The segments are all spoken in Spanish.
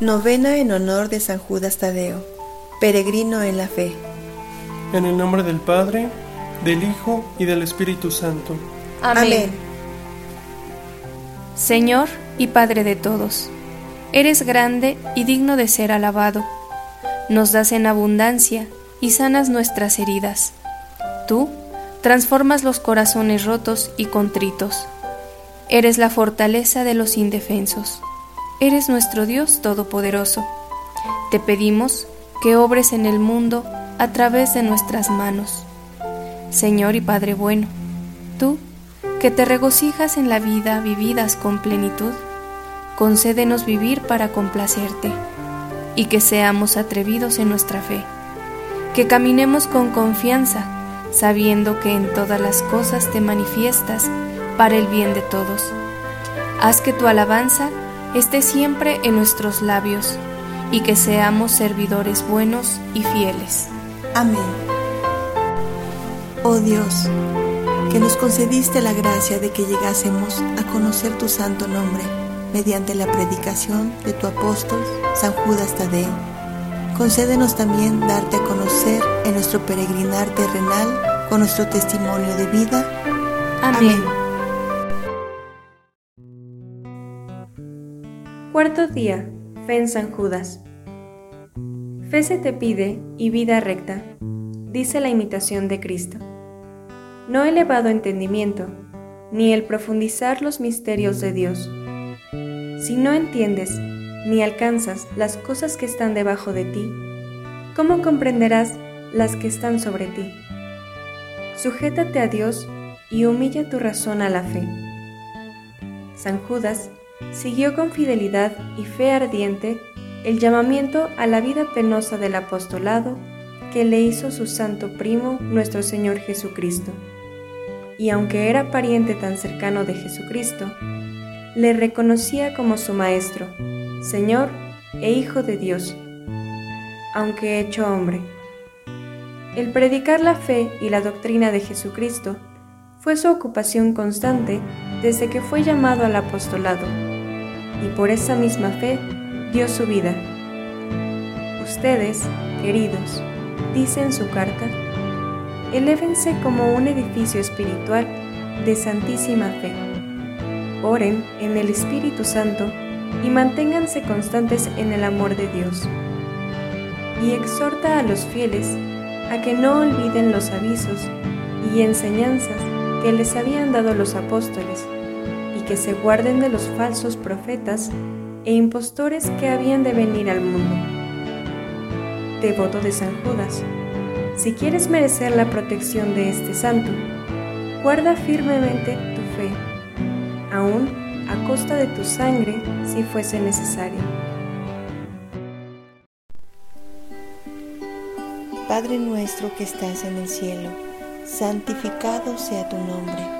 Novena en honor de San Judas Tadeo, peregrino en la fe. En el nombre del Padre, del Hijo y del Espíritu Santo. Amén. Señor y Padre de todos, eres grande y digno de ser alabado. Nos das en abundancia y sanas nuestras heridas. Tú transformas los corazones rotos y contritos. Eres la fortaleza de los indefensos. Eres nuestro Dios Todopoderoso. Te pedimos que obres en el mundo a través de nuestras manos. Señor y Padre bueno, tú, que te regocijas en la vida vividas con plenitud, concédenos vivir para complacerte y que seamos atrevidos en nuestra fe, que caminemos con confianza, sabiendo que en todas las cosas te manifiestas para el bien de todos. Haz que tu alabanza esté siempre en nuestros labios y que seamos servidores buenos y fieles. Amén. Oh Dios, que nos concediste la gracia de que llegásemos a conocer tu santo nombre mediante la predicación de tu apóstol San Judas Tadeo. Concédenos también darte a conocer en nuestro peregrinar terrenal con nuestro testimonio de vida. Amén. Cuarto día. Fe en San Judas. Fe se te pide y vida recta, dice la imitación de Cristo. No elevado entendimiento, ni el profundizar los misterios de Dios. Si no entiendes ni alcanzas las cosas que están debajo de ti, ¿cómo comprenderás las que están sobre ti? Sujétate a Dios y humilla tu razón a la fe. San Judas siguió con fidelidad y fe ardiente el llamamiento a la vida penosa del apostolado que le hizo su santo primo nuestro Señor Jesucristo. Y aunque era pariente tan cercano de Jesucristo, le reconocía como su Maestro, Señor e Hijo de Dios, aunque hecho hombre. El predicar la fe y la doctrina de Jesucristo fue su ocupación constante desde que fue llamado al apostolado, y por esa misma fe dio su vida. Ustedes, queridos, dice en su carta, elévense como un edificio espiritual de santísima fe. Oren en el Espíritu Santo y manténganse constantes en el amor de Dios. Y exhorta a los fieles a que no olviden los avisos y enseñanzas que les habían dado los apóstoles que se guarden de los falsos profetas e impostores que habían de venir al mundo. Devoto de San Judas, si quieres merecer la protección de este santo, guarda firmemente tu fe, aún a costa de tu sangre si fuese necesario. Padre nuestro que estás en el cielo, santificado sea tu nombre,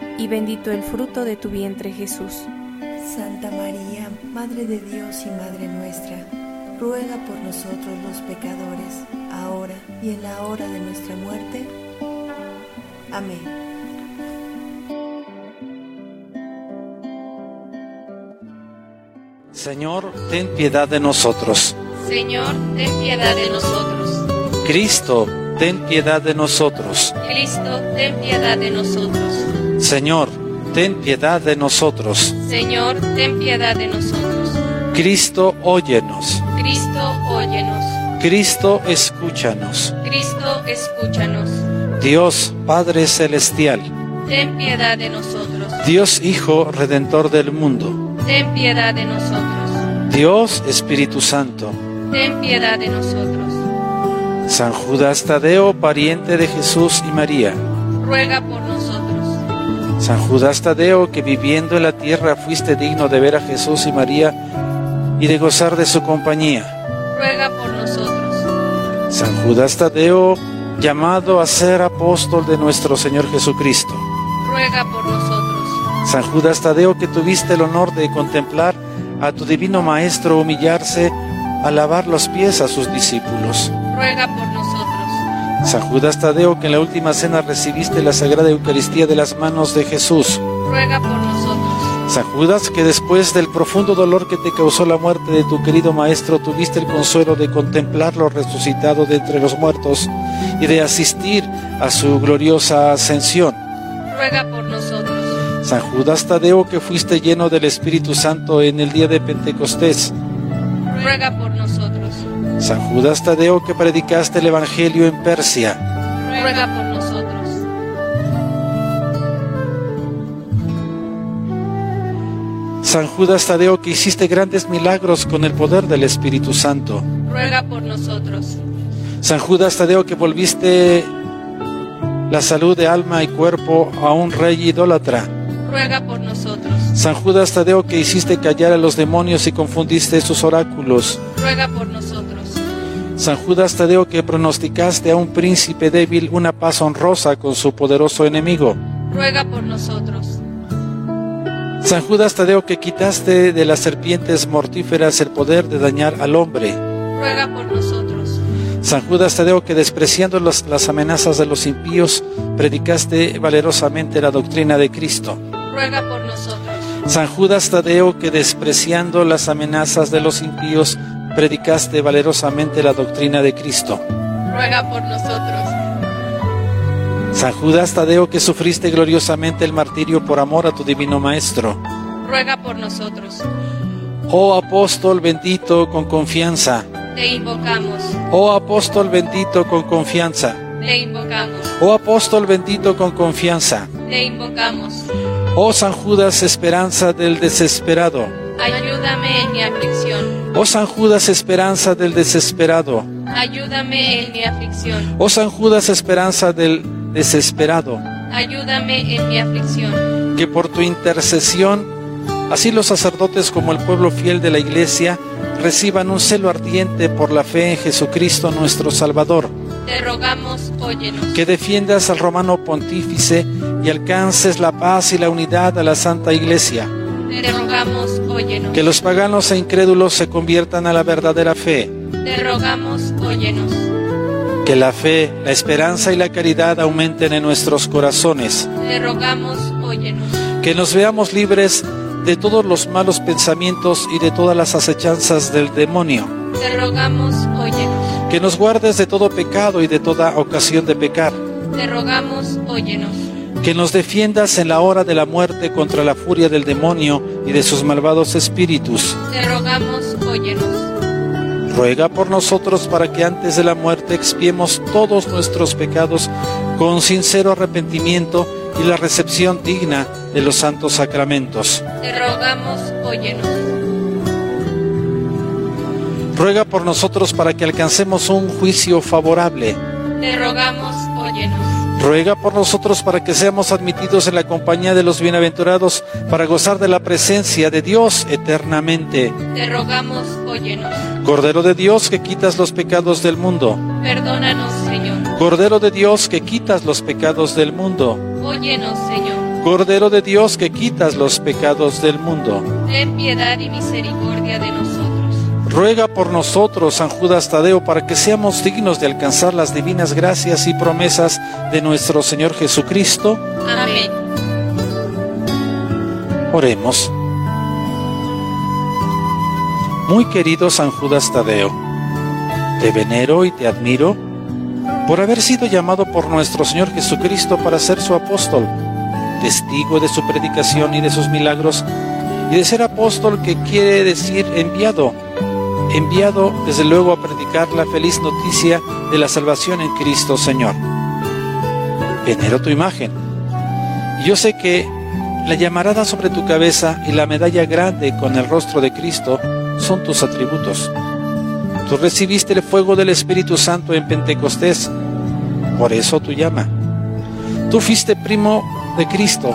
y bendito el fruto de tu vientre Jesús. Santa María, Madre de Dios y Madre nuestra, ruega por nosotros los pecadores, ahora y en la hora de nuestra muerte. Amén. Señor, ten piedad de nosotros. Señor, ten piedad de nosotros. Cristo, ten piedad de nosotros. Cristo, ten piedad de nosotros. Señor, ten piedad de nosotros. Señor, ten piedad de nosotros. Cristo, óyenos. Cristo, óyenos. Cristo, escúchanos. Cristo, escúchanos. Dios Padre Celestial, Ten piedad de nosotros. Dios Hijo Redentor del mundo, Ten piedad de nosotros. Dios Espíritu Santo, Ten piedad de nosotros. San Judas Tadeo, pariente de Jesús y María, Ruega por. San Judas Tadeo, que viviendo en la tierra fuiste digno de ver a Jesús y María y de gozar de su compañía. Ruega por nosotros. San Judas Tadeo, llamado a ser apóstol de nuestro Señor Jesucristo. Ruega por nosotros. San Judas Tadeo, que tuviste el honor de contemplar a tu divino Maestro humillarse a lavar los pies a sus discípulos. Ruega por nosotros. San Judas Tadeo, que en la última cena recibiste la Sagrada Eucaristía de las manos de Jesús. Ruega por nosotros. San Judas, que después del profundo dolor que te causó la muerte de tu querido Maestro, tuviste el consuelo de contemplarlo resucitado de entre los muertos y de asistir a su gloriosa ascensión. Ruega por nosotros. San Judas Tadeo, que fuiste lleno del Espíritu Santo en el día de Pentecostés. Ruega por nosotros. San Judas Tadeo, que predicaste el Evangelio en Persia. Ruega por nosotros. San Judas Tadeo, que hiciste grandes milagros con el poder del Espíritu Santo. Ruega por nosotros. San Judas Tadeo, que volviste la salud de alma y cuerpo a un rey idólatra. Ruega por nosotros. San Judas Tadeo, que hiciste callar a los demonios y confundiste sus oráculos. Ruega por nosotros. San Judas Tadeo, que pronosticaste a un príncipe débil una paz honrosa con su poderoso enemigo. Ruega por nosotros. San Judas Tadeo, que quitaste de las serpientes mortíferas el poder de dañar al hombre. Ruega por nosotros. San Judas Tadeo, que despreciando las, las amenazas de los impíos, predicaste valerosamente la doctrina de Cristo. Ruega por nosotros. San Judas Tadeo, que despreciando las amenazas de los impíos, predicaste valerosamente la doctrina de Cristo. Ruega por nosotros. San Judas Tadeo, que sufriste gloriosamente el martirio por amor a tu divino Maestro. Ruega por nosotros. Oh apóstol bendito con confianza. Te invocamos. Oh apóstol bendito con confianza. Te invocamos. Oh apóstol bendito con confianza. Te invocamos. Oh San Judas esperanza del desesperado. Ayúdame en mi aflicción. Oh San Judas esperanza del desesperado. Ayúdame en mi aflicción. Oh San Judas esperanza del desesperado. Ayúdame en mi aflicción. Que por tu intercesión, así los sacerdotes como el pueblo fiel de la iglesia reciban un celo ardiente por la fe en Jesucristo nuestro Salvador. Te rogamos, óyenos. Que defiendas al romano pontífice y alcances la paz y la unidad a la Santa Iglesia. Te rogamos, óyenos. Que los paganos e incrédulos se conviertan a la verdadera fe. Te rogamos, óyenos. Que la fe, la esperanza y la caridad aumenten en nuestros corazones. Te rogamos, óyenos. Que nos veamos libres de todos los malos pensamientos y de todas las acechanzas del demonio. Te rogamos, óyenos. Que nos guardes de todo pecado y de toda ocasión de pecar. Te rogamos, óyenos. Que nos defiendas en la hora de la muerte contra la furia del demonio y de sus malvados espíritus. Te rogamos, óyenos. Ruega por nosotros para que antes de la muerte expiemos todos nuestros pecados con sincero arrepentimiento y la recepción digna de los santos sacramentos. Te rogamos, óyenos. Ruega por nosotros para que alcancemos un juicio favorable. Te rogamos, óyenos. Ruega por nosotros para que seamos admitidos en la compañía de los bienaventurados para gozar de la presencia de Dios eternamente. Te rogamos, óyenos. Cordero de Dios que quitas los pecados del mundo. Perdónanos, Señor. Cordero de Dios que quitas los pecados del mundo. Óyenos, Señor. Cordero de Dios que quitas los pecados del mundo. Ten piedad y misericordia de nosotros. Ruega por nosotros, San Judas Tadeo, para que seamos dignos de alcanzar las divinas gracias y promesas de nuestro Señor Jesucristo. Amén. Oremos. Muy querido San Judas Tadeo, te venero y te admiro por haber sido llamado por nuestro Señor Jesucristo para ser su apóstol, testigo de su predicación y de sus milagros, y de ser apóstol que quiere decir enviado, enviado desde luego a predicar la feliz noticia de la salvación en Cristo Señor. Venero tu imagen. Yo sé que la llamarada sobre tu cabeza y la medalla grande con el rostro de Cristo son tus atributos. Tú recibiste el fuego del Espíritu Santo en Pentecostés, por eso tu llama. Tú fuiste primo de Cristo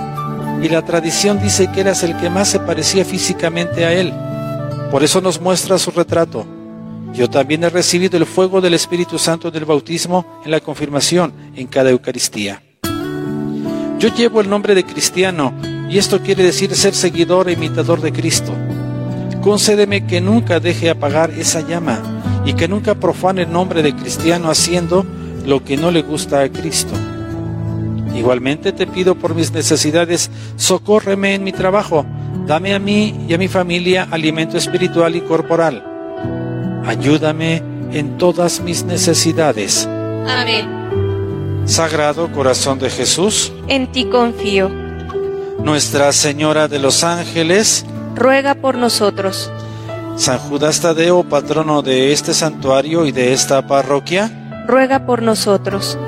y la tradición dice que eras el que más se parecía físicamente a Él. Por eso nos muestra su retrato. Yo también he recibido el fuego del Espíritu Santo del bautismo en la confirmación en cada Eucaristía. Yo llevo el nombre de cristiano y esto quiere decir ser seguidor e imitador de Cristo. Concédeme que nunca deje apagar esa llama y que nunca profane el nombre de cristiano haciendo lo que no le gusta a Cristo. Igualmente te pido por mis necesidades, socórreme en mi trabajo, dame a mí y a mi familia alimento espiritual y corporal. Ayúdame en todas mis necesidades. Amén. Sagrado Corazón de Jesús, En ti confío. Nuestra Señora de los Ángeles, Ruega por nosotros. San Judas Tadeo, patrono de este santuario y de esta parroquia, Ruega por nosotros.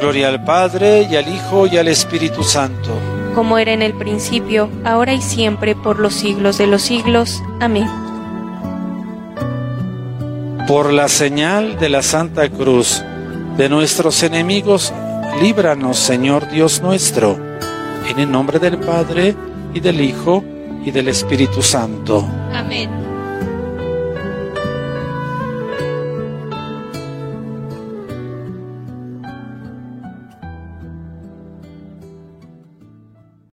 Gloria al Padre y al Hijo y al Espíritu Santo. Como era en el principio, ahora y siempre, por los siglos de los siglos. Amén. Por la señal de la Santa Cruz de nuestros enemigos, líbranos, Señor Dios nuestro, en el nombre del Padre y del Hijo y del Espíritu Santo. Amén.